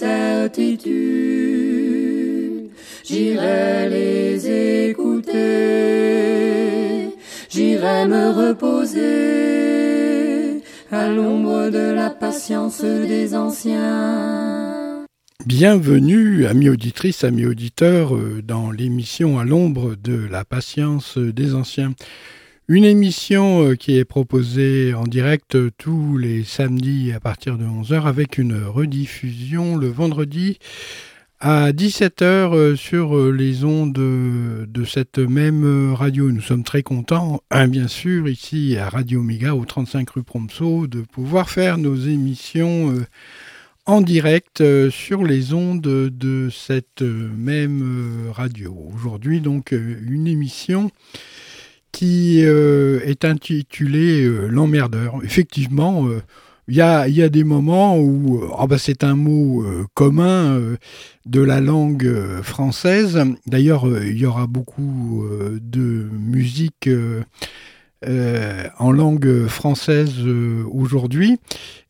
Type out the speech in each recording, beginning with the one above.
Mes certitudes, j'irai les écouter, j'irai me reposer à l'ombre de la patience des anciens. Bienvenue, amis auditrices, amis auditeurs, euh, dans l'émission À l'ombre de la patience des anciens. Une émission euh, qui est proposée en direct tous les samedis à partir de 11h avec une rediffusion le vendredi à 17h euh, sur euh, les ondes de, cette même radio. Nous sommes très contents, hein, bien sûr, ici à Radio Méga au 35 rue Promso, de pouvoir faire nos émissions euh, en direct euh, sur les ondes de cette euh, même euh, radio. Aujourd'hui, donc, euh, une émission qui euh, est intitulée euh, L'emmerdeur. Effectivement, euh, il y, a, des moments où ah bah, c'est un mot commun de la langue française. D'ailleurs, il y aura beaucoup de musique en langue française aujourd'hui.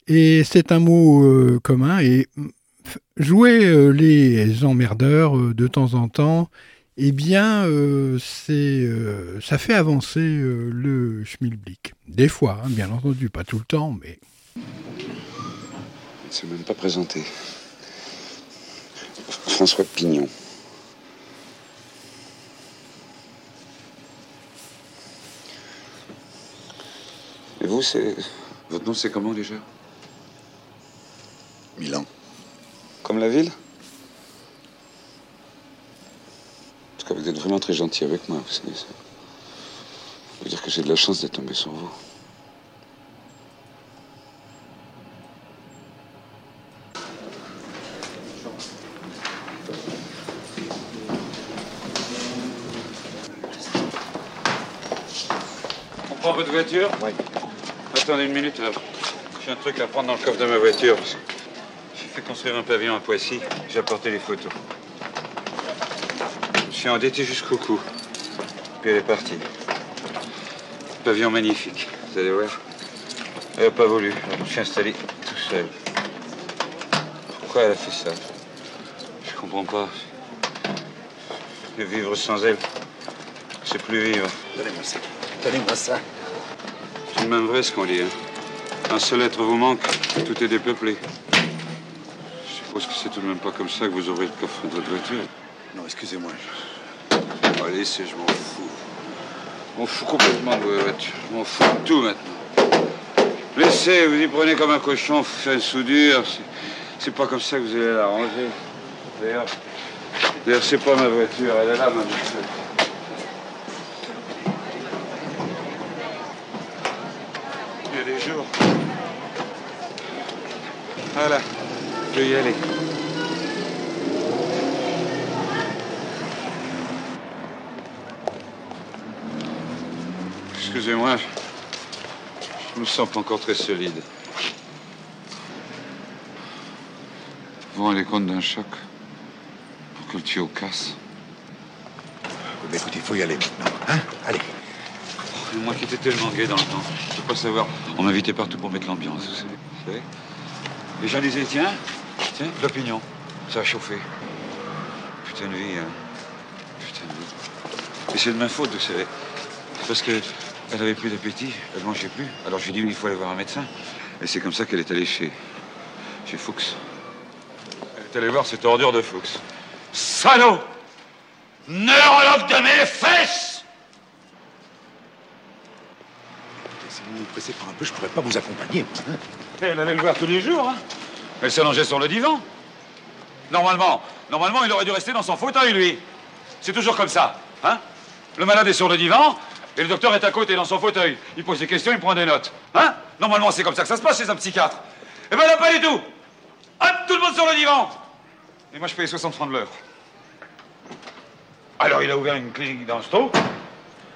Et c'est un mot commun. Et jouer les emmerdeurs de temps en temps, eh bien, euh, c'est, euh, ça fait avancer euh, le schmilblick. Des fois, hein, bien entendu, pas tout le temps, mais Il s'est même pas présenté. François Pignon. Et vous, c'est. Votre nom, c'est comment déjà? Milan. Comme la ville? Vous êtes vraiment très gentil avec moi. Vous savez, ça veut dire que j'ai de la chance d'être tombé sur vous. On prend votre voiture Oui. Attendez une minute. J'ai un truc à prendre dans le coffre de ma voiture. J'ai fait construire un pavillon à Poissy. J'ai apporté les photos. Je suis endetté jusqu'au cou. Puis elle est partie. Pavillon magnifique. Vous allez voir. Elle n'a pas voulu. Je suis installé tout seul. Pourquoi elle a fait ça? Je comprends pas. Mais vivre sans elle, c'est plus vivre. Donnez-moi ça. Donnez-moi ça. C'est même vrai ce qu'on dit. Hein. Un seul être vous manque, tout est dépeuplé. Je suppose que c'est tout de même pas comme ça que vous aurez le coffre de votre voiture. Non, excusez-moi. Laissez, je m'en fous. Je m'en fous complètement de votre voiture. Je m'en fous de tout maintenant. Laissez, vous y prenez comme un cochon, vous faites une soudure. C'est- C'est pas comme ça que vous allez la ranger. D'ailleurs, d'ailleurs, c'est pas ma voiture, elle est là, ma voiture. Il y a des jours. Voilà, je vais y aller. Excusez-moi, je... me sens pas encore très solide. Vous vous rendez compte d'un choc pour que le tuyau casse? Mais écoutez, il faut y aller maintenant. Hein? Allez. Et Moi qui étais tellement gai dans le temps, je peux pas savoir. On m'invitait partout pour mettre l'ambiance, vous savez. Vous savez Les gens disaient, tiens, tiens, l'opinion, ça a chauffé. Putain de vie, hein. Putain de vie. Et c'est de ma faute, vous savez. Parce que elle avait plus d'appétit, elle mangeait plus. Alors j'ai dit, il faut aller voir un médecin. Et c'est comme ça qu'elle est allée chez. chez Fuchs. Elle est allée voir cette ordure de Fuchs. Salaud Neurologue de mes fesses Si vous vous pressez par un peu, je pourrais pas vous accompagner. hein. Elle allait le voir tous les jours, hein Elle s'allongeait sur le divan. Normalement, normalement, il aurait dû rester dans son fauteuil, lui. C'est toujours comme ça, hein Le malade est sur le divan, et le docteur est à côté dans son fauteuil. Il pose des questions, il prend des notes. Hein Normalement, c'est comme ça que ça se passe chez un psychiatre. Eh ben là, pas du tout Hop, tout le monde sur le divan Et moi, je paye 60 francs de l'heure. Alors, il a ouvert une clinique dans le sto,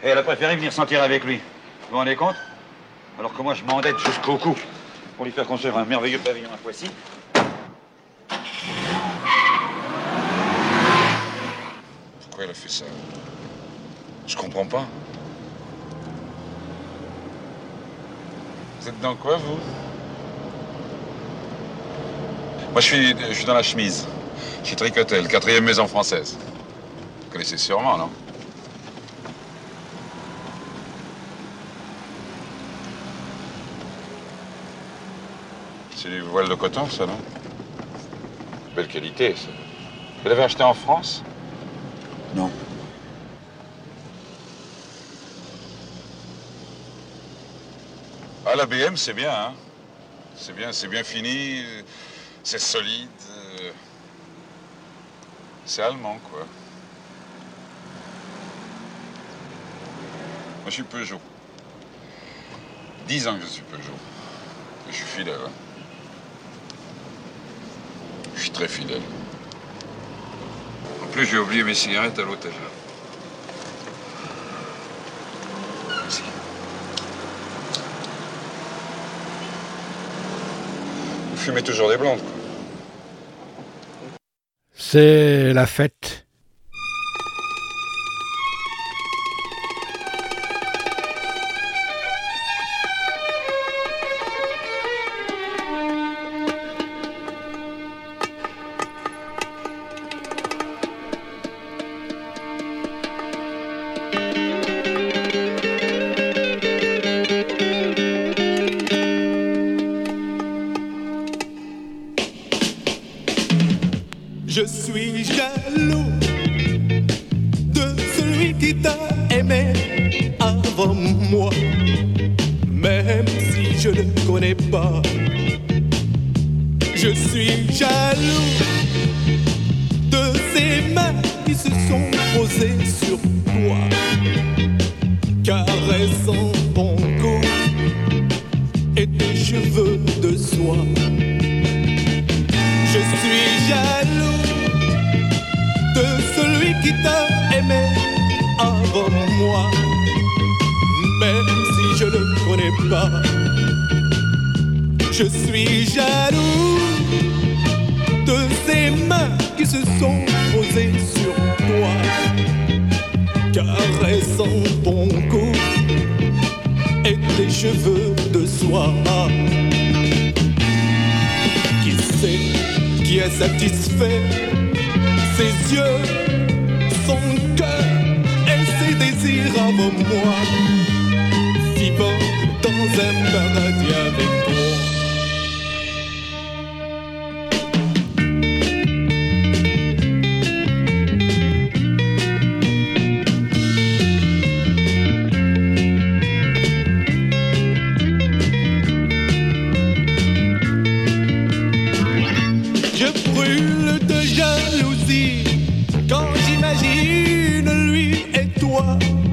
et elle a préféré venir s'en tirer avec lui. Vous vous rendez compte? Alors que moi, je m'endette jusqu'au cou pour lui faire construire un merveilleux pavillon à Poissy. Pourquoi elle a fait ça? Je comprends pas. Vous êtes dans quoi, vous? Moi, je suis, je suis dans la chemise. Chez Tricotel, quatrième maison française. Vous connaissez sûrement, non? C'est du voile de coton, ça, non? Belle qualité, ça. Vous l'avez acheté en France? Non. Ah, la BM, c'est bien, hein C'est bien, c'est bien fini, c'est solide. euh, C'est allemand, quoi. Moi, je suis Peugeot. Dix ans que je suis Peugeot. Je suis fidèle. hein. Je suis très fidèle. En plus, j'ai oublié mes cigarettes à l'hôtel. Fumez toujours des quoi. C'est la fête. Et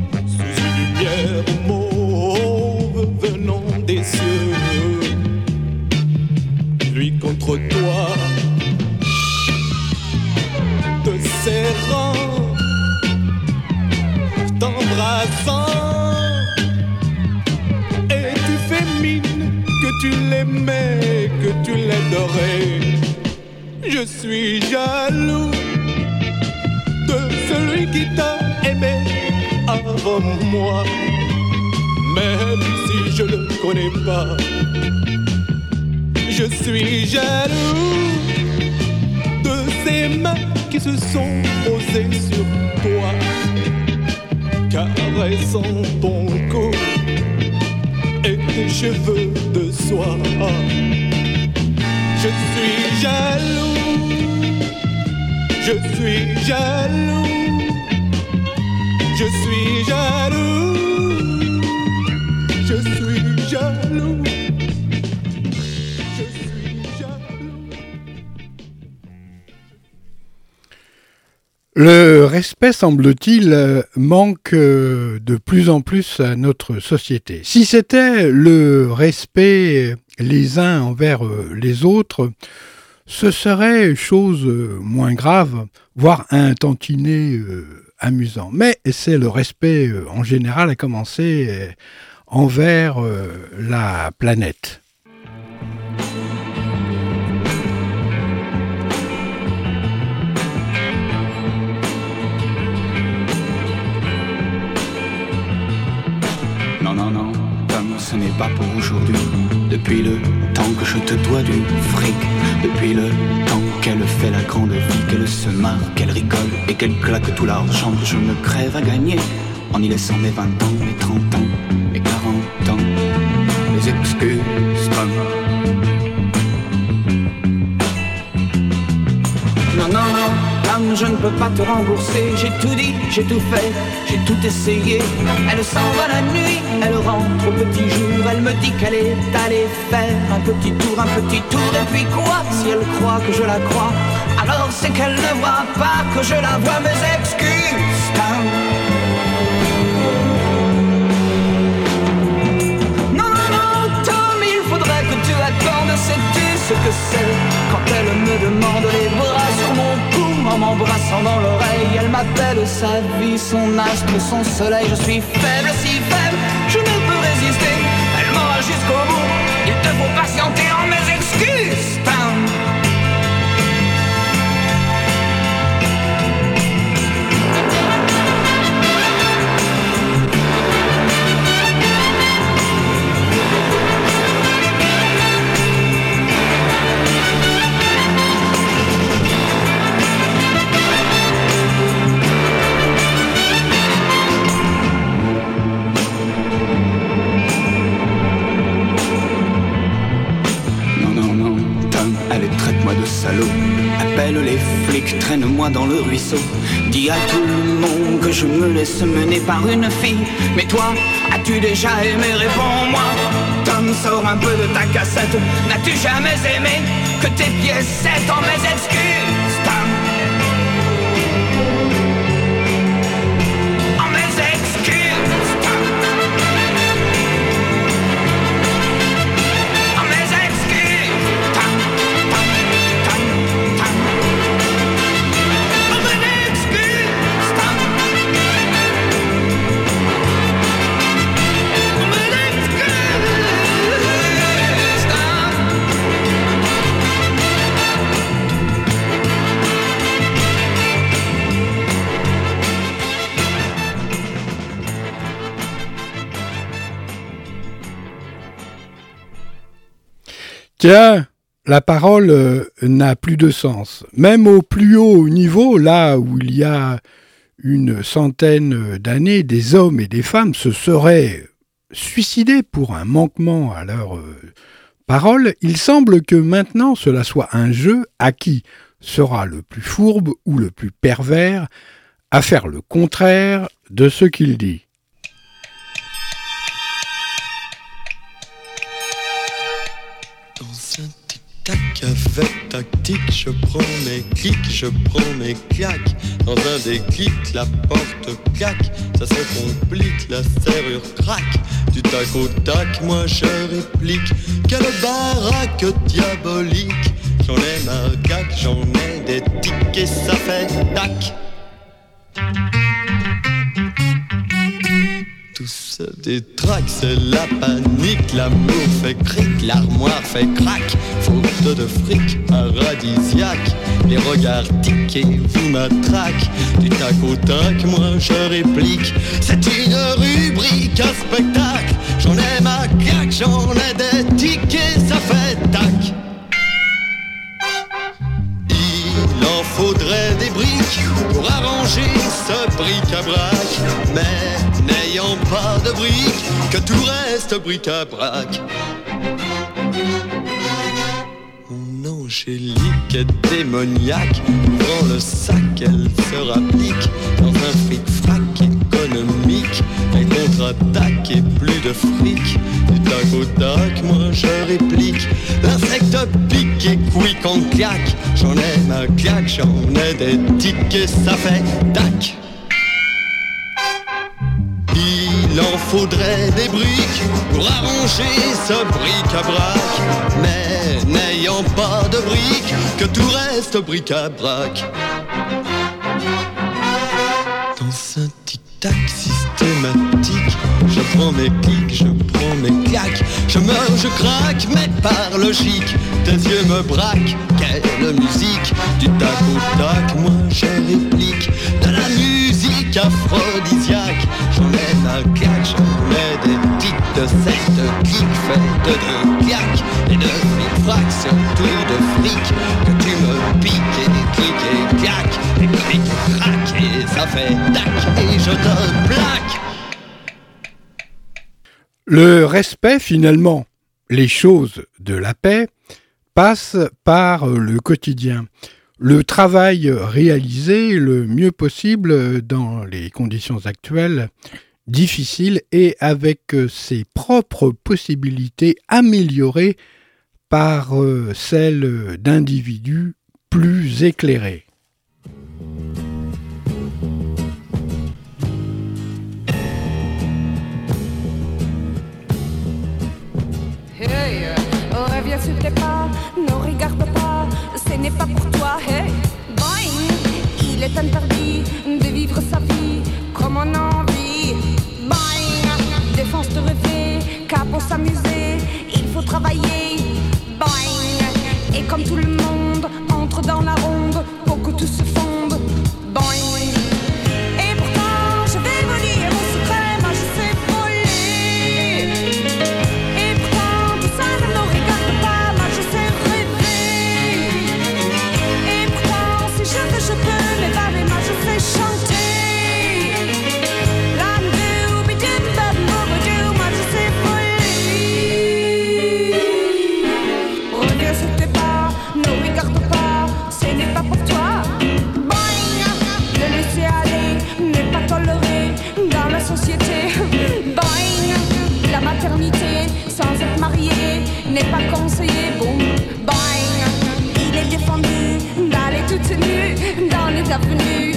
semble-t-il, euh, manque euh, de plus en plus à notre société. Si c'était le respect les uns envers euh, les autres, ce serait chose moins grave, voire un tantinet amusant. Mais c'est le respect en général à commencer envers la planète. Ce n'est pas pour aujourd'hui. Depuis le temps que je te dois du fric, depuis le temps qu'elle fait la grande vie, qu'elle se marre, qu'elle rigole et qu'elle claque tout l'argent que je me crève à gagner en y laissant mes 20 ans, mes 30 ans, mes 40 ans, les excuses comme. Je ne peux pas te rembourser. J'ai tout dit, j'ai tout fait, j'ai tout essayé. Elle s'en va la nuit, elle rentre au petit jour. Elle me dit qu'elle est allée faire un petit tour, un petit tour. Et puis quoi Si elle croit que je la crois, alors c'est qu'elle ne voit pas que je la vois. Mes excuses. Non, non, non, Tom, il faudrait que tu accordes, sais-tu ce que c'est quand elle me demande les bras en m'embrassant dans l'oreille. Elle m'appelle sa vie, son astre, son soleil. Je suis faible, si faible, je ne peux résister. Elle m'aura jusqu'au bout. Il te faut patienter en mes excuses. Appelle les flics, traîne-moi dans le ruisseau. Dis à tout le monde que je me laisse mener par une fille. Mais toi, as-tu déjà aimé? Réponds-moi. Tom, sors un peu de ta cassette. N'as-tu jamais aimé que tes pièces en mes excuses? Tiens, la parole euh, n'a plus de sens. Même au plus haut niveau, là où il y a une centaine d'années, des hommes et des femmes se seraient suicidés pour un manquement à leur euh, parole, il semble que maintenant cela soit un jeu à qui sera le plus fourbe ou le plus pervers à faire le contraire de ce qu'il dit. Tac avec tactique, je prends mes clics, je prends mes claques. Dans un déclic, la porte claque, ça se complique, la serrure craque. Du tac au tac, moi je réplique. Quelle baraque diabolique! J'en ai ma cac, j'en ai des tics et ça fait tac. Des tracks, c'est la panique, l'amour fait cric, l'armoire fait crac, faute de fric, paradisiaque, les regards tiqués vous matraquent, du tac au tac, moi je réplique, c'est une rubrique, un spectacle, j'en ai ma claque, j'en ai des tickets, ça fait tac. pour arranger ce bric-à-brac. Mais n'ayant pas de briques, que tout reste bric-à-brac. Mon angélique est démoniaque, ouvrant le sac, elle se rapplique dans un fric-frac économique. Elle contre-attaque et plus de fric. Du tac au tac, moi je réplique. L'insecte pique et quick en claque. J'en ai ma claque, j'en ai des tics et ça fait tac. Il en faudrait des briques pour arranger ce bric-à-brac. Mais n'ayant pas de briques, que tout reste bric-à-brac. Dans tic-tac systématique, je prends mes pics, je prends mes claques. Je meurs, je craque, mais par logique, tes yeux me braquent. Quelle musique, du tac au tac, moi je réplique. De la musique aphrodisiaque, j'en ai ma claque, j'en ai des tics de cette clics faites de claques et de fric-frac, surtout de fric. Que tu me piques et cliques et claques, et et Le respect, finalement, les choses de la paix, passent par le quotidien. Le travail réalisé le mieux possible dans les conditions actuelles, difficiles et avec ses propres possibilités améliorées par euh, celles d'individus plus éclairés. N'est pas pour toi. Hey, boing, il est interdit de vivre sa vie comme on a envie. Boing, défense de rêver, car pour s'amuser, il faut travailler. Boing, et comme tout le monde entre dans la ronde pour que tout se nue dans les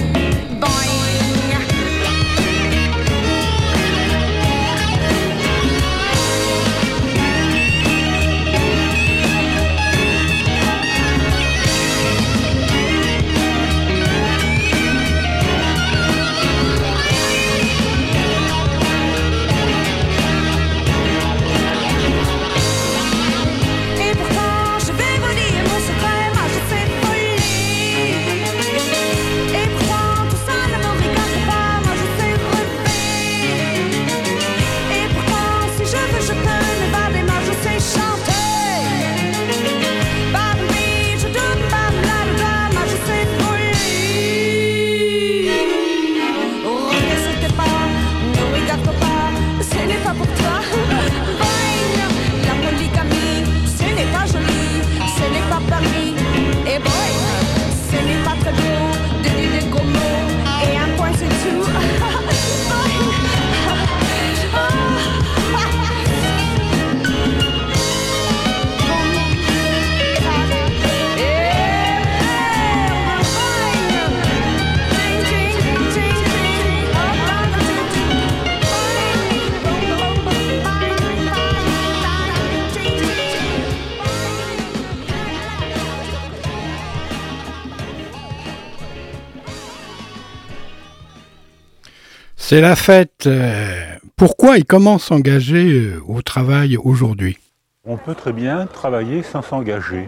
C'est la fête. euh, Pourquoi et comment s'engager euh, au travail aujourd'hui? On peut très bien travailler sans s'engager.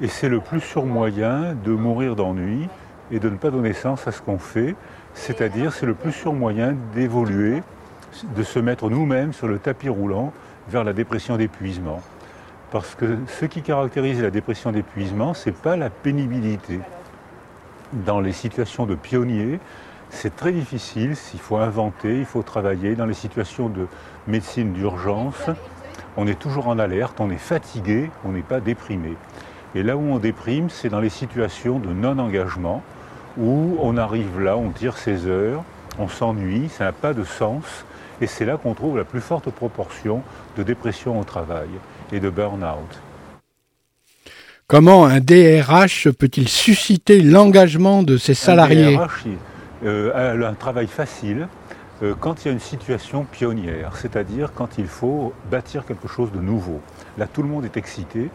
Et c'est le plus sûr moyen de mourir d'ennui et de ne pas donner sens à ce qu'on fait. C'est-à-dire, c'est le plus sûr moyen d'évoluer, de se mettre nous-mêmes sur le tapis roulant vers la dépression d'épuisement. Parce que ce qui caractérise la dépression d'épuisement, ce n'est pas la pénibilité. Dans les situations de pionniers, c'est très difficile, il faut inventer, il faut travailler. Dans les situations de médecine d'urgence, on est toujours en alerte, on est fatigué, on n'est pas déprimé. Et là où on déprime, c'est dans les situations de non-engagement, où on arrive là, on tire ses heures, on s'ennuie, ça n'a pas de sens, et c'est là qu'on trouve la plus forte proportion de dépression au travail et de burn-out. Comment un DRH peut-il susciter l'engagement de ses salariés? Un DRH euh, un travail facile euh, quand il y a une situation pionnière, c'est-à-dire quand il faut bâtir quelque chose de nouveau. Là, tout le monde est excité,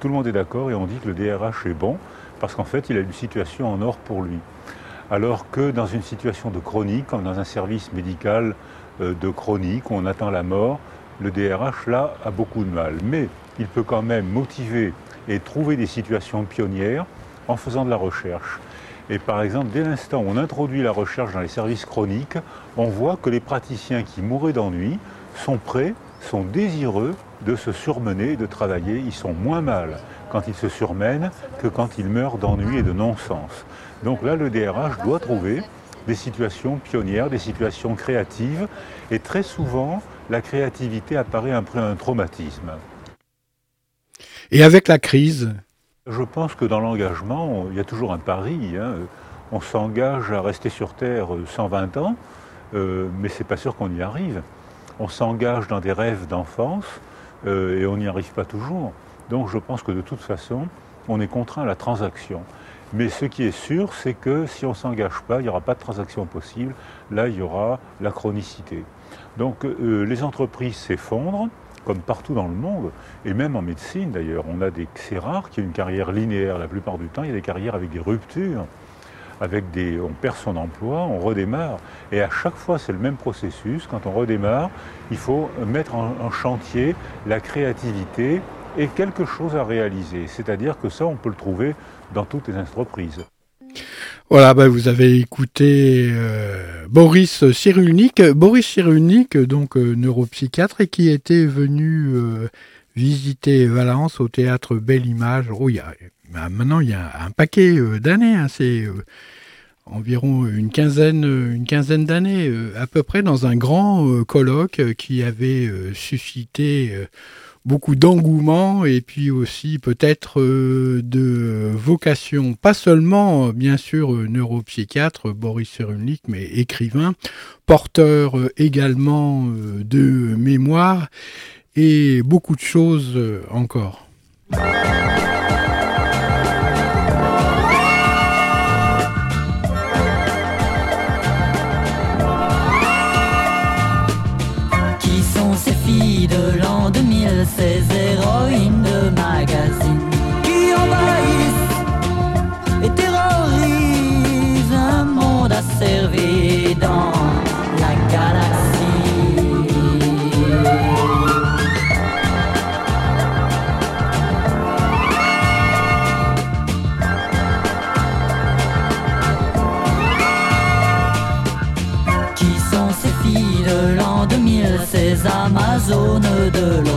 tout le monde est d'accord et on dit que le DRH est bon parce qu'en fait, il a une situation en or pour lui. Alors que dans une situation de chronique, comme dans un service médical euh, de chronique où on attend la mort, le DRH, là, a beaucoup de mal. Mais il peut quand même motiver et trouver des situations pionnières en faisant de la recherche. Et par exemple, dès l'instant où on introduit la recherche dans les services chroniques, on voit que les praticiens qui mouraient d'ennui sont prêts, sont désireux de se surmener de travailler. Ils sont moins mal quand ils se surmènent que quand ils meurent d'ennui et de non-sens. Donc là, le DRH doit trouver des situations pionnières, des situations créatives. Et très souvent, la créativité apparaît après un traumatisme. Et avec la crise Je pense que dans l'engagement, il y a toujours un pari. Hein. On s'engage à rester sur Terre 120 ans, euh, mais c'est pas sûr qu'on y arrive. On s'engage dans des rêves d'enfance euh, et on n'y arrive pas toujours. Donc je pense que de toute façon, on est contraint à la transaction. Mais ce qui est sûr, c'est que si on ne s'engage pas, il n'y aura pas de transaction possible. Là, il y aura la chronicité. Donc euh, les entreprises s'effondrent, comme partout dans le monde, et même en médecine d'ailleurs. On a des, c'est rare qu'il y ait une carrière linéaire. La plupart du temps, il y a des carrières avec des ruptures, avec des, on perd son emploi, on redémarre. Et à chaque fois, c'est le même processus. Quand on redémarre, il faut mettre en chantier la créativité et quelque chose à réaliser. C'est-à-dire que ça, on peut le trouver dans toutes les entreprises. Voilà, bah, vous avez écouté euh, Boris Cyrulnik. Boris Cyrulnik, donc euh, neuropsychiatre, et qui était venu euh, visiter Valence au théâtre Belle Image. Oh, il y a, bah, maintenant, il y a un paquet d'années. Hein, c'est environ une quinzaine, une quinzaine d'années, à peu près, dans un grand colloque qui avait suscité beaucoup d'engouement et puis aussi peut-être euh, de vocation, pas seulement bien sûr euh, neuropsychiatre Boris Cyrulnik, mais écrivain, porteur euh, également de mémoire et beaucoup de choses encore.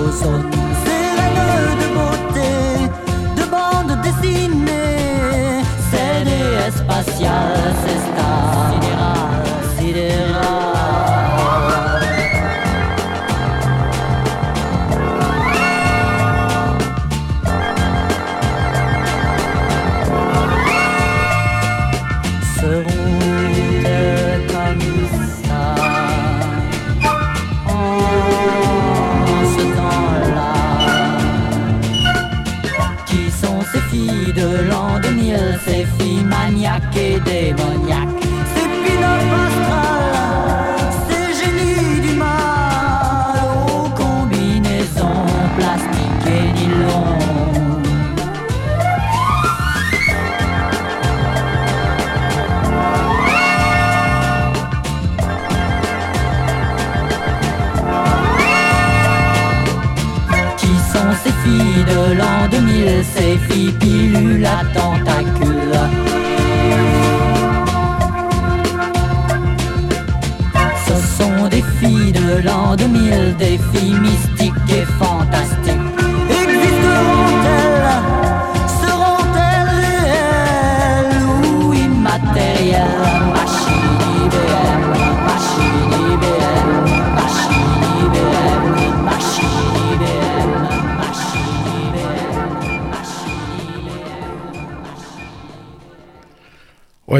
De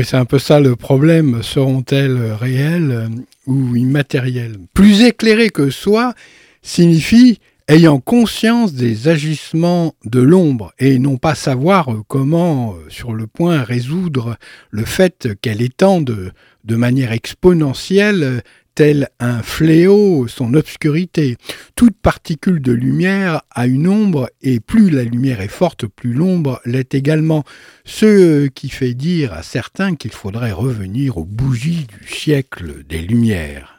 c'est un peu ça le problème. Seront-elles réelles ou immatérielles? Plus éclairées que soi signifie ayant conscience des agissements de l'ombre et non pas savoir comment, sur le point, résoudre le fait qu'elle étende de manière exponentielle tel un fléau son obscurité. Toute particule de lumière a une ombre, et plus la lumière est forte, plus l'ombre l'est également. Ce qui fait dire à certains qu'il faudrait revenir aux bougies du siècle des Lumières.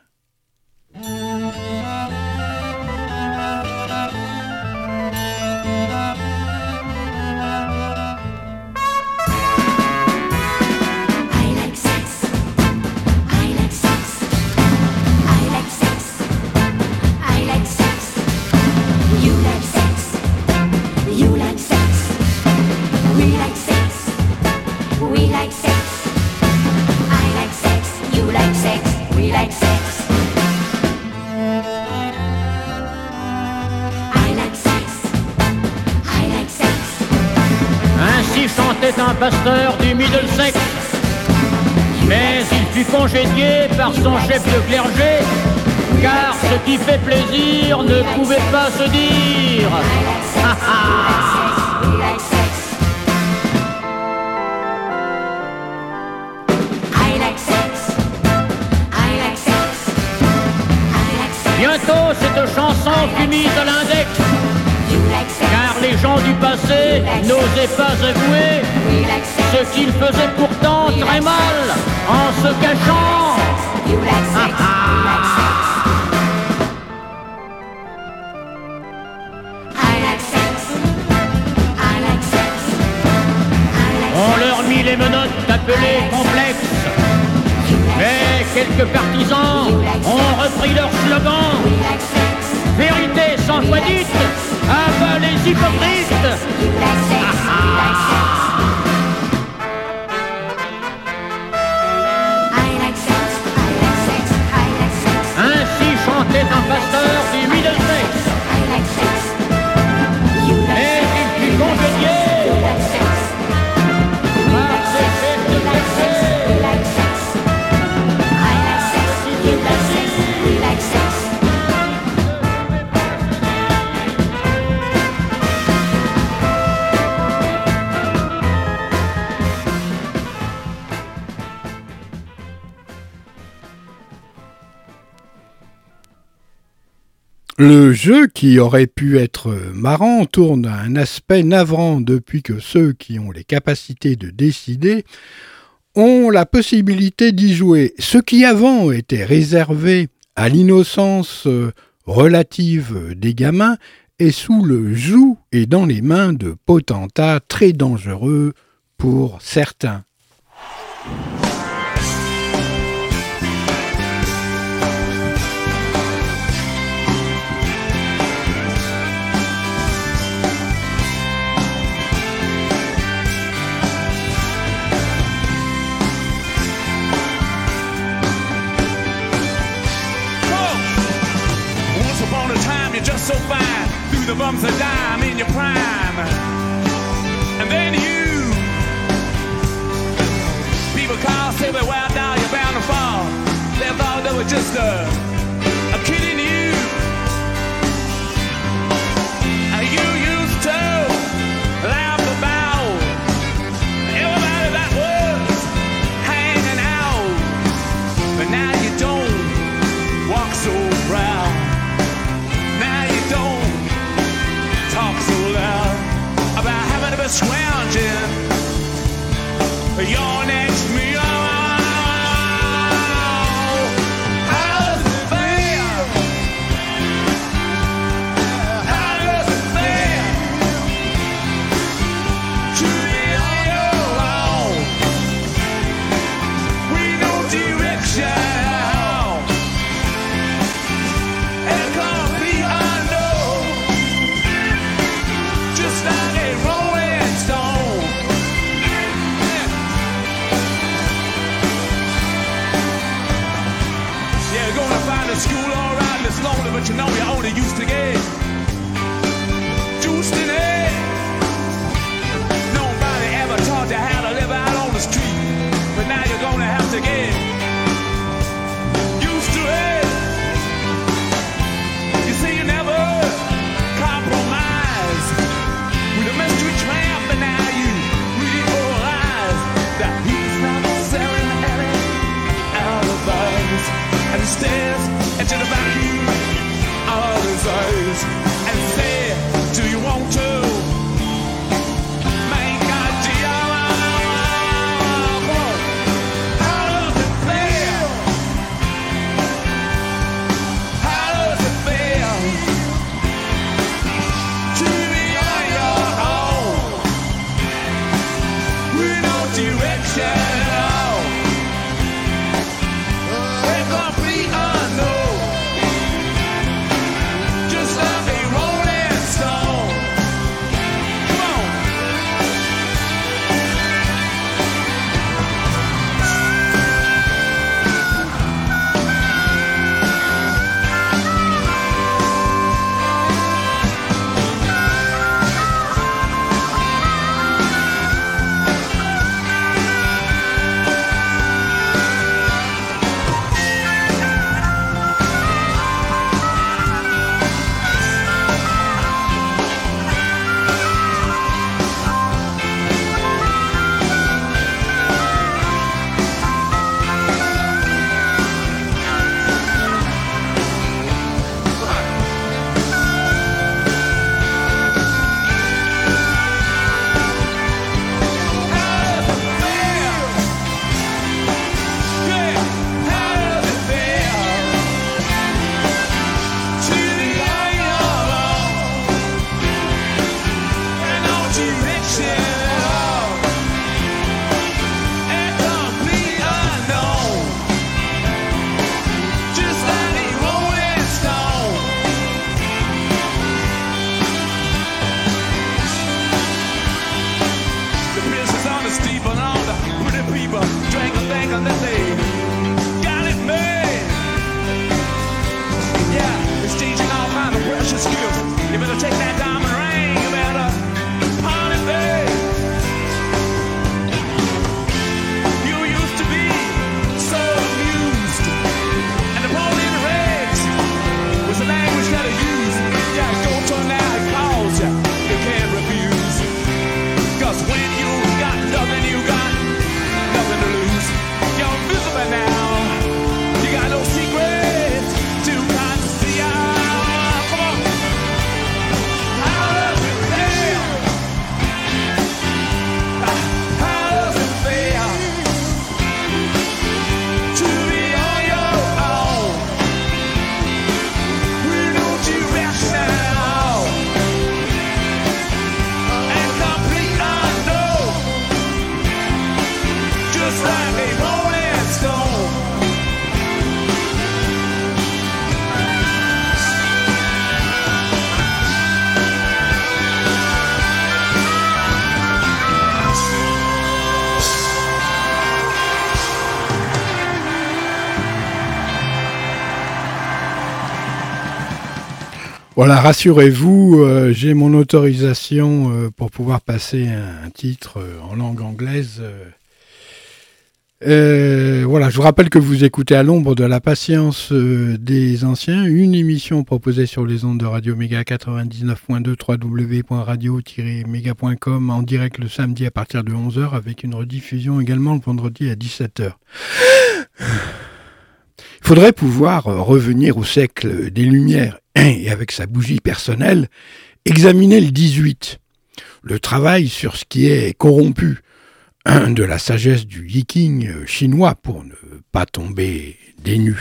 Un pasteur du Middlesex. Mais il fut congédié par son chef de clergé, car ce qui fait plaisir ne pouvait pas se dire. Bientôt cette chanson fut mise à l'index les gens du passé n'osaient pas avouer ce qu'ils faisaient pourtant très mal en se cachant. On leur mit les menottes appelées complexes. Mais quelques partisans ont repris leur slogan. Vérité sans foi ah bah les jeu, qui aurait pu être marrant, tourne à un aspect navrant depuis que ceux qui ont les capacités de décider ont la possibilité d'y jouer. Ce qui avant était réservé à l'innocence euh, relative des gamins est sous le joug et dans les mains de potentats très dangereux pour certains. the bumps of dime in your prime. And then you. People call, say, well, now you're bound to fall. They thought they were just a. Rassurez-vous, euh, j'ai mon autorisation euh, pour pouvoir passer un, titre euh, en langue anglaise. voilà, je vous rappelle que vous écoutez à l'ombre de la patience des anciens, une émission proposée sur les ondes de Radio Méga 99.2 www.radio-méga.com en direct le samedi à partir de 11h avec une rediffusion également le vendredi à 17h. Il faudrait pouvoir revenir au siècle des Lumières et avec sa bougie personnelle, examiner le 18, le travail sur ce qui est corrompu, de la sagesse du Yiking chinois pour ne pas tomber des.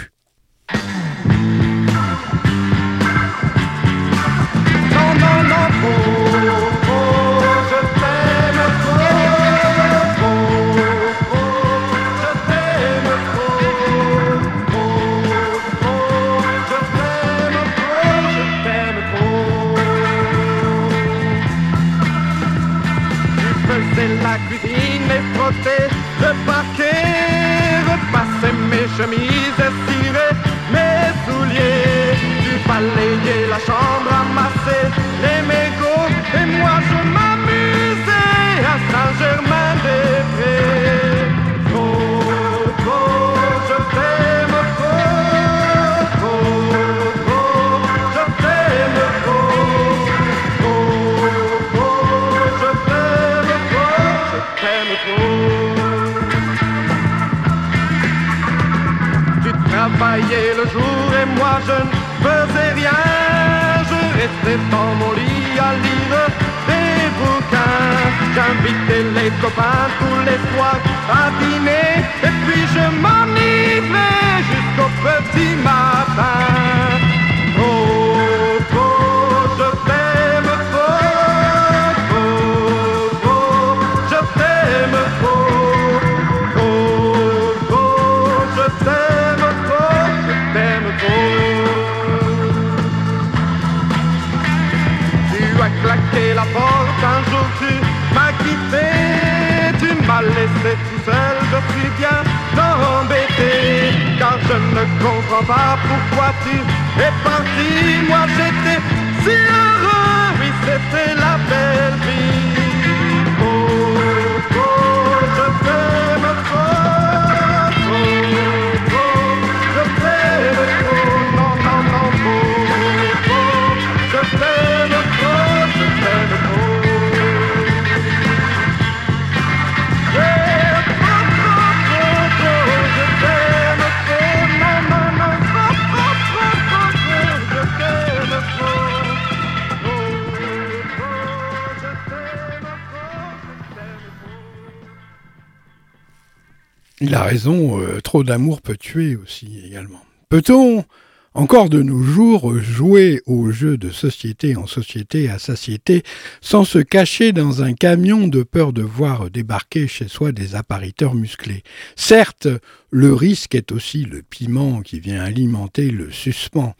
Il a raison, euh, trop d'amour peut tuer aussi également. Peut-on encore de nos jours jouer aux jeux de société en société à satiété sans se cacher dans un camion de peur de voir débarquer chez soi des appariteurs musclés? Certes, le risque est aussi le piment qui vient alimenter le suspens.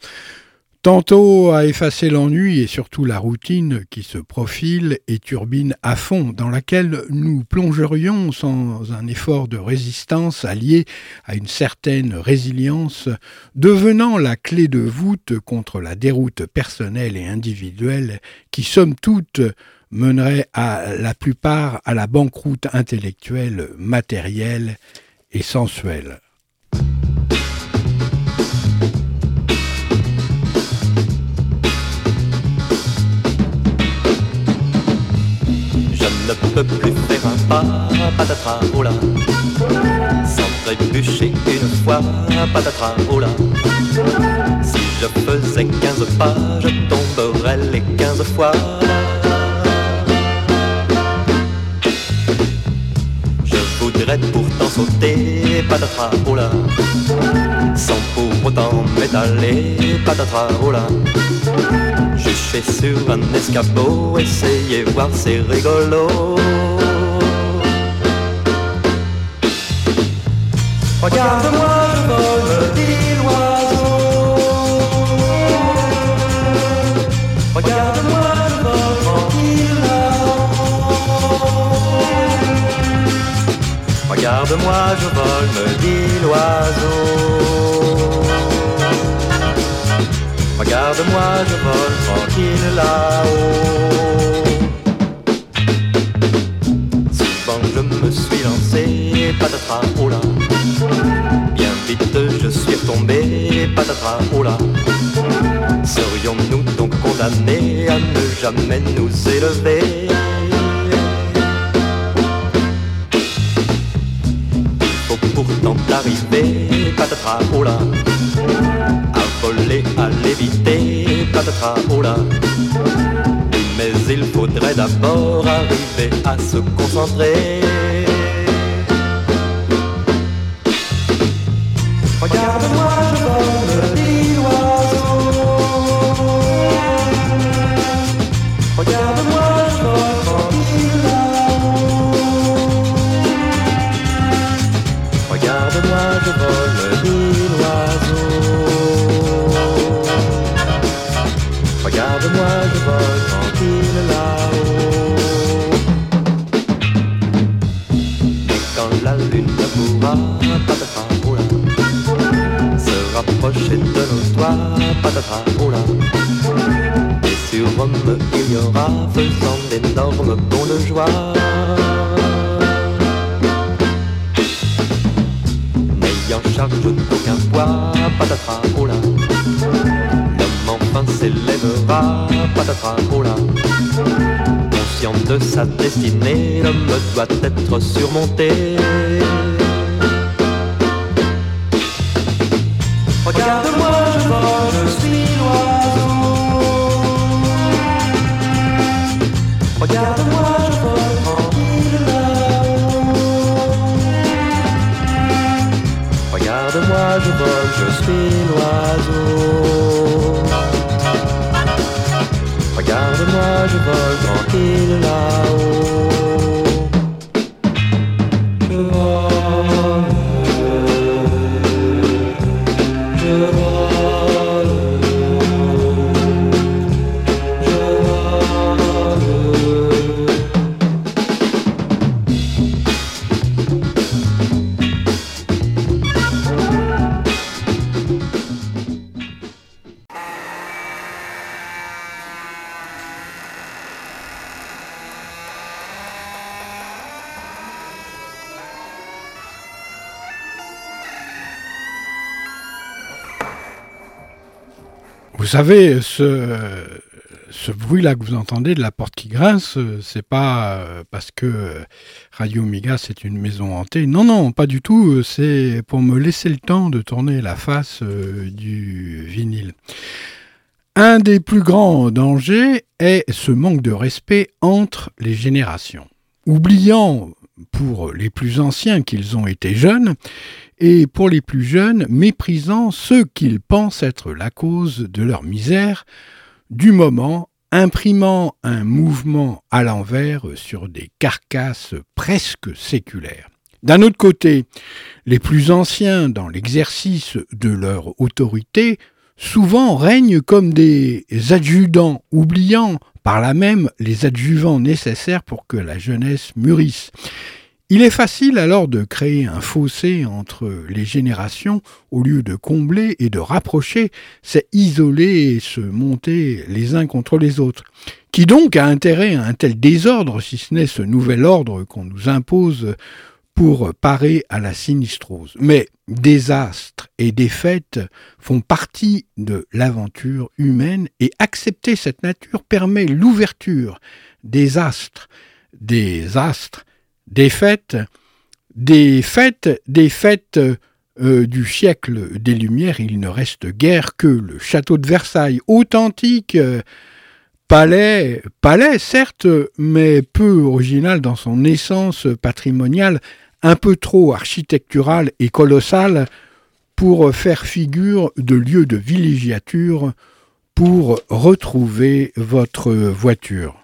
Tantôt à effacer l'ennui et surtout la routine qui se profile et turbine à fond, dans laquelle nous plongerions sans un effort de résistance allié à une certaine résilience, devenant la clé de voûte contre la déroute personnelle et individuelle qui, somme toute, mènerait à la plupart à la banqueroute intellectuelle, matérielle et sensuelle. Ne peux plus faire un pas, patatras, oh là. Sans trébucher une fois, patatras, oh là. Si je faisais quinze pas, je tomberais les quinze fois Je voudrais pourtant sauter, patatras, oh là. Sans pour autant m'étaler, patatras, oh là Jucher sur un escabeau, essayer voir c'est rigolo. Regarde-moi, je vole, dit l'oiseau. Regarde-moi, je vole tranquille. Regarde-moi, je vole, me dit l'oiseau. Regarde-moi, je vole tranquille là-haut. Souvent je me suis lancé, patatras, oh là. Bien vite je suis retombé, patatras, oh là. Serions-nous donc condamnés à ne jamais nous élever? Il faut pourtant arriver, patatras, oh là voler, à l'éviter, patatras, oh là. Mais il faudrait d'abord arriver à se concentrer. Patatras, oh là. Et sur Rome, il y aura, faisant d'énormes bonds de joie. N'ayant charge d'aucun poids, patatras, oh là. L'homme enfin s'élèvera, patatras, oh là. Conscient de sa destinée, l'homme doit être surmonté. Savez, ce, bruit-là que vous entendez de la porte qui grince, euh, c'est pas euh, parce que euh, Radio Miga c'est une maison hantée. Non, non, pas du tout. C'est pour me laisser le temps de tourner la face du vinyle. Un des plus grands dangers est ce manque de respect entre les générations. Oubliant pour les plus anciens qu'ils ont été jeunes, et pour les plus jeunes, méprisant ceux qu'ils pensent être la cause de leur misère, du moment, imprimant un mouvement à l'envers sur des carcasses presque séculaires. D'un autre côté, les plus anciens dans l'exercice de leur autorité souvent règnent comme des adjudants, oubliant par là même les adjuvants nécessaires pour que la jeunesse mûrisse. Il est facile alors de créer un fossé entre les générations au lieu de combler et de rapprocher, c'est isoler et se monter les uns contre les autres. Qui donc a intérêt à un tel désordre si ce n'est ce nouvel ordre qu'on nous impose pour parer à la sinistrose. Mais désastres et défaites font partie de l'aventure humaine et accepter cette nature permet l'ouverture des astres, des astres, des fêtes, des fêtes, des fêtes euh, du siècle des Lumières, il ne reste guère que le château de Versailles, authentique euh, palais, palais certes, mais peu original dans son essence patrimoniale, un peu trop architectural et colossal pour faire figure de lieu de villégiature pour retrouver votre voiture.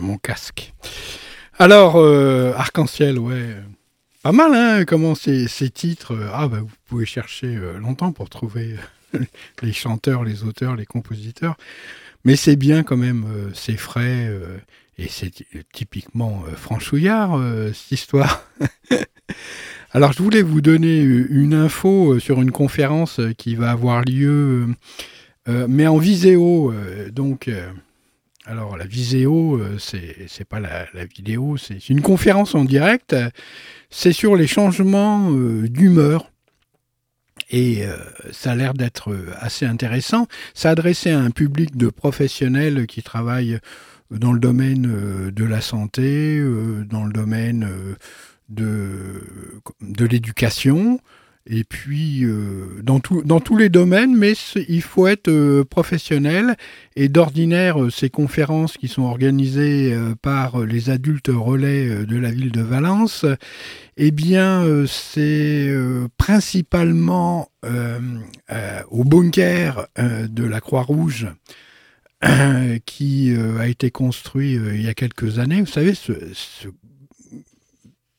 Mon casque. Alors, euh, Arc-en-Ciel, ouais. Pas mal, hein, comment ces, titres. euh, Ah, bah, vous pouvez chercher euh, longtemps pour trouver les chanteurs, les auteurs, les compositeurs. Mais c'est bien quand même, c'est frais. et c'est ty- typiquement franchouillard, cette histoire. Alors, je voulais vous donner une info sur une conférence qui va avoir lieu, mais en viséo. donc, alors la viséo, euh, c'est pas la, vidéo, c'est une conférence en direct. C'est sur les changements euh, d'humeur. Et euh, ça a l'air d'être assez intéressant. C'est adressé à un public de professionnels qui travaillent dans le domaine de la santé, dans le domaine de l'éducation, et puis euh, dans, tous les domaines, mais il faut être euh, professionnel. Et d'ordinaire, euh, ces conférences qui sont organisées par les adultes relais de la ville de Valence, eh bien, c'est principalement au bunker de la Croix-Rouge qui a été construit il y a quelques années. Vous savez, ce, ce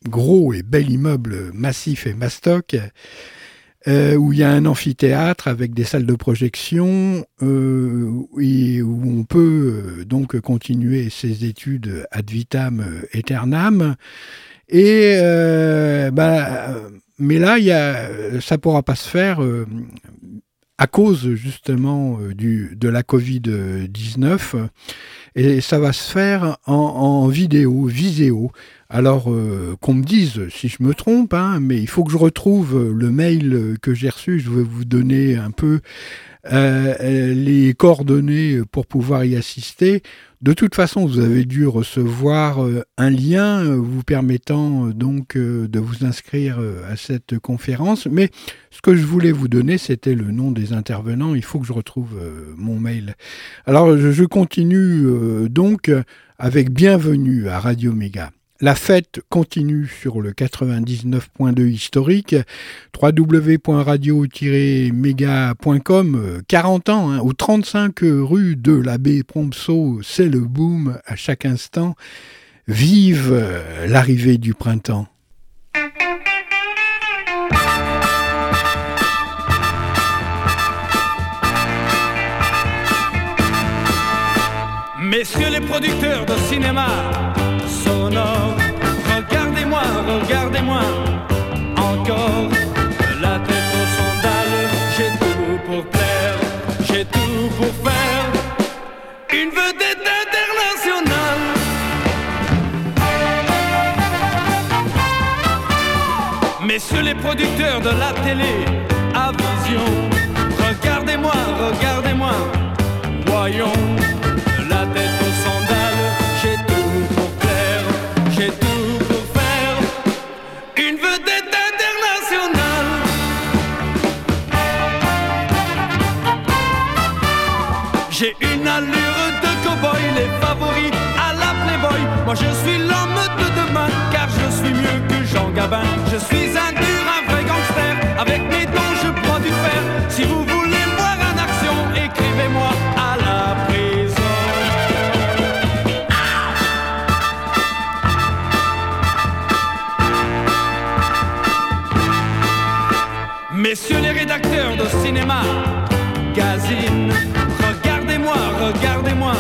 gros et bel immeuble massif et mastoc, euh, où il y a un amphithéâtre avec des salles de projection, euh, où on peut euh, donc continuer ses études ad vitam aeternam. Et euh, bah, mais là, ça pourra pas se faire à cause justement de la Covid-19. Et ça va se faire en vidéo, viséo. Alors euh, qu'on me dise si je me trompe, hein, mais il faut que je retrouve le mail que j'ai reçu. Je vais vous donner un peu euh, euh, les coordonnées pour pouvoir y assister. De toute façon, vous avez dû recevoir euh, un lien euh, vous permettant euh, donc euh, de vous inscrire euh, à cette conférence. Mais ce que je voulais vous donner, c'était le nom des intervenants. Il faut que je retrouve euh, mon mail. Alors, je, continue euh, donc avec bienvenue à Radio Méga. La fête continue sur le 99.2 historique, www.radio-méga.com, euh, 40 ans, hein, au 35 rue de l'abbé Prompso, c'est le boom à chaque instant. Vive l'arrivée du printemps. Messieurs les producteurs de cinéma regardez-moi, regardez-moi, encore la tête aux sandales, j'ai tout pour plaire, j'ai tout pour faire une vedette internationale. Messieurs les producteurs de la télé à vision, Je suis un dur, un vrai gangster, avec mes dons je prends du fer. Si vous voulez me voir en action, écrivez-moi à la prison. Messieurs les rédacteurs de cinéma, gazine, regardez-moi, regardez-moi,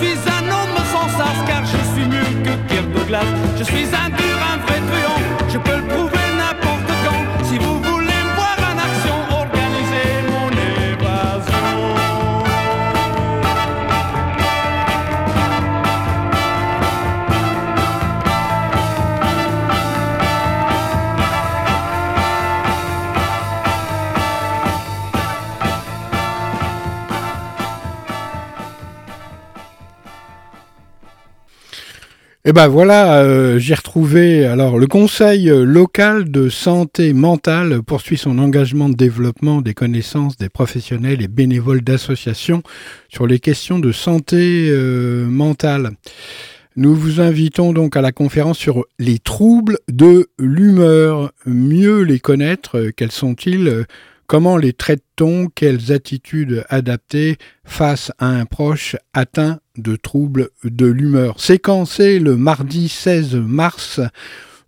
suis un homme sans sas, car je suis mieux que Kirk Douglas. Je suis un dur, un vrai truand, je peux le prouver Et ben voilà, euh, j'ai retrouvé. Alors, le Conseil local de santé mentale poursuit son engagement de développement des connaissances des professionnels et bénévoles d'associations sur les questions de santé euh, mentale. Nous vous invitons donc à la conférence sur les troubles de l'humeur. Mieux les connaître, quels sont-ils Comment les traite-t-on? Quelles attitudes adapter face à un proche atteint de troubles de l'humeur? Séquencé le mardi 16 mars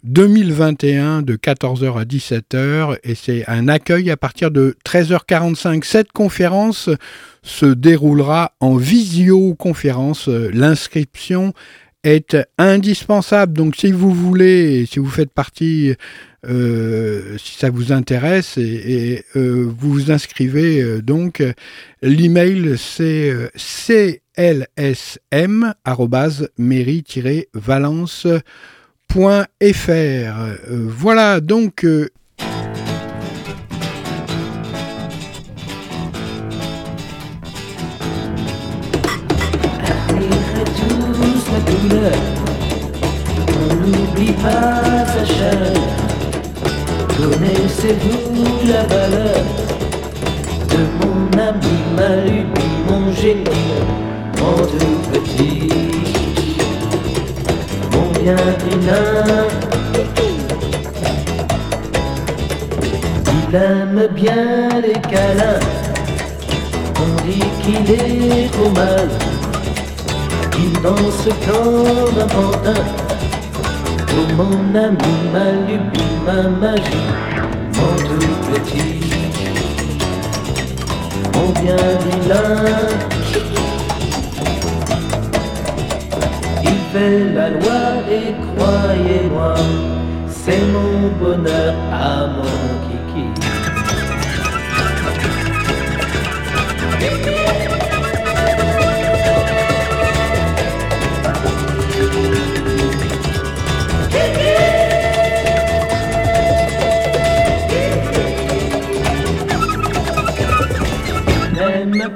2021 de 14h à 17h et c'est un accueil à partir de 13h45. Cette conférence se déroulera en visioconférence. L'inscription est indispensable. Donc si vous voulez, si vous faites partie euh, si ça vous intéresse et, euh, vous vous inscrivez euh, donc l'email c'est clsm@mairie-valence.fr voilà donc Connaissez-vous la valeur de mon ami, ma lubie, mon génie, mon tout petit, mon bien vilain Il aime bien les câlins, on dit qu'il est trop mal, il danse comme un pantin. Oh mon ami, ma lubie, ma magie, petit, mon bien vilain. Il fait la loi et croyez-moi, c'est mon bonheur à mon kiki.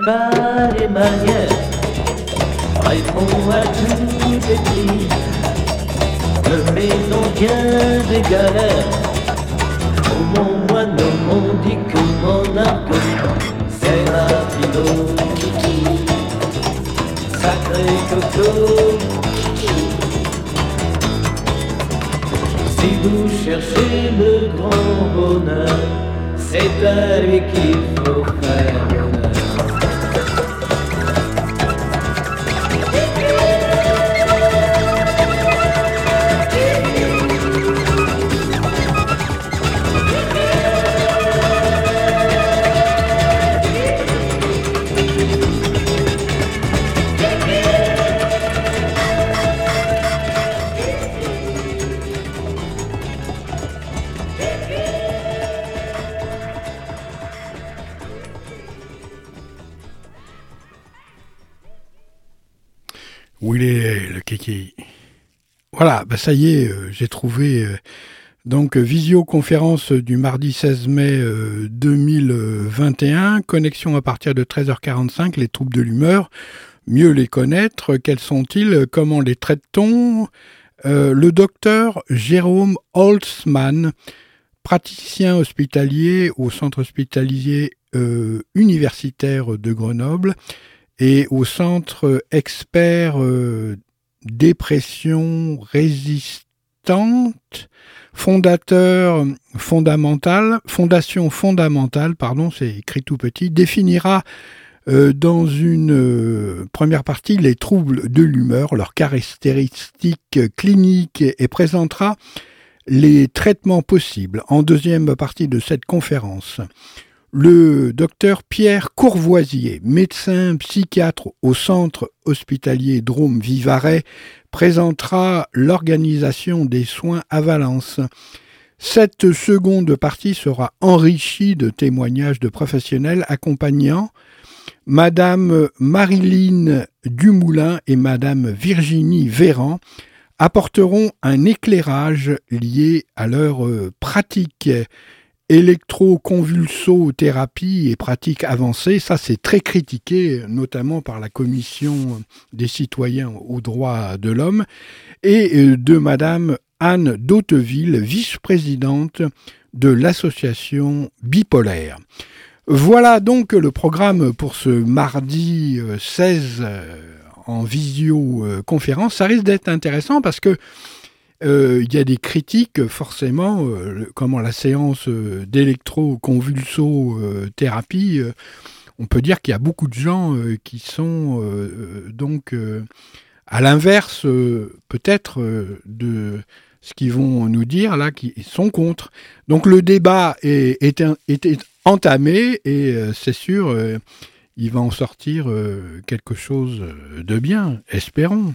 Pas les manières, répond à tous les cris. Le maison vient des galères, oh mon moineau, mon dit que mon argot, c'est rapido. Sacré coco, si vous cherchez le grand bonheur, c'est à lui qu'il faut faire. Bah ça y est, euh, j'ai trouvé euh, donc visioconférence du mardi 16 mai 2021, euh, connexion à partir de 13h45, les troubles de l'humeur, mieux les connaître, quels sont-ils, comment les traite-t-on Le docteur Jérôme Holtzmann, praticien hospitalier au centre hospitalier universitaire de Grenoble et au centre expert dépression résistante, fondateur fondamental, fondation fondamentale, pardon, c'est écrit tout petit, définira euh, dans une euh, première partie les troubles de l'humeur, leurs caractéristiques cliniques et présentera les traitements possibles. En deuxième partie de cette conférence, le docteur Pierre Courvoisier, médecin psychiatre au centre hospitalier Drôme Vivarais, présentera l'organisation des soins à Valence. Cette seconde partie sera enrichie de témoignages de professionnels accompagnant Madame Marilyn Dumoulin et Madame Virginie Véran apporteront un éclairage lié à leur pratique électroconvulsothérapie et pratique avancée, ça c'est très critiqué, notamment par la Commission des citoyens aux droits de l'homme, et euh, de Madame Anne d'Hauteville, vice-présidente de l'association bipolaire. Voilà donc le programme pour ce mardi 16 euh, euh, en visioconférence. Ça risque d'être intéressant parce que euh, il y a des critiques forcément, comment la séance d'électroconvulsothérapie, on peut dire qu'il y a beaucoup de gens qui sont donc à l'inverse peut-être de ce qu'ils vont nous dire là, qui sont contre. Donc le débat est, entamé et euh, c'est sûr, euh, il va en sortir euh, quelque chose de bien, espérons.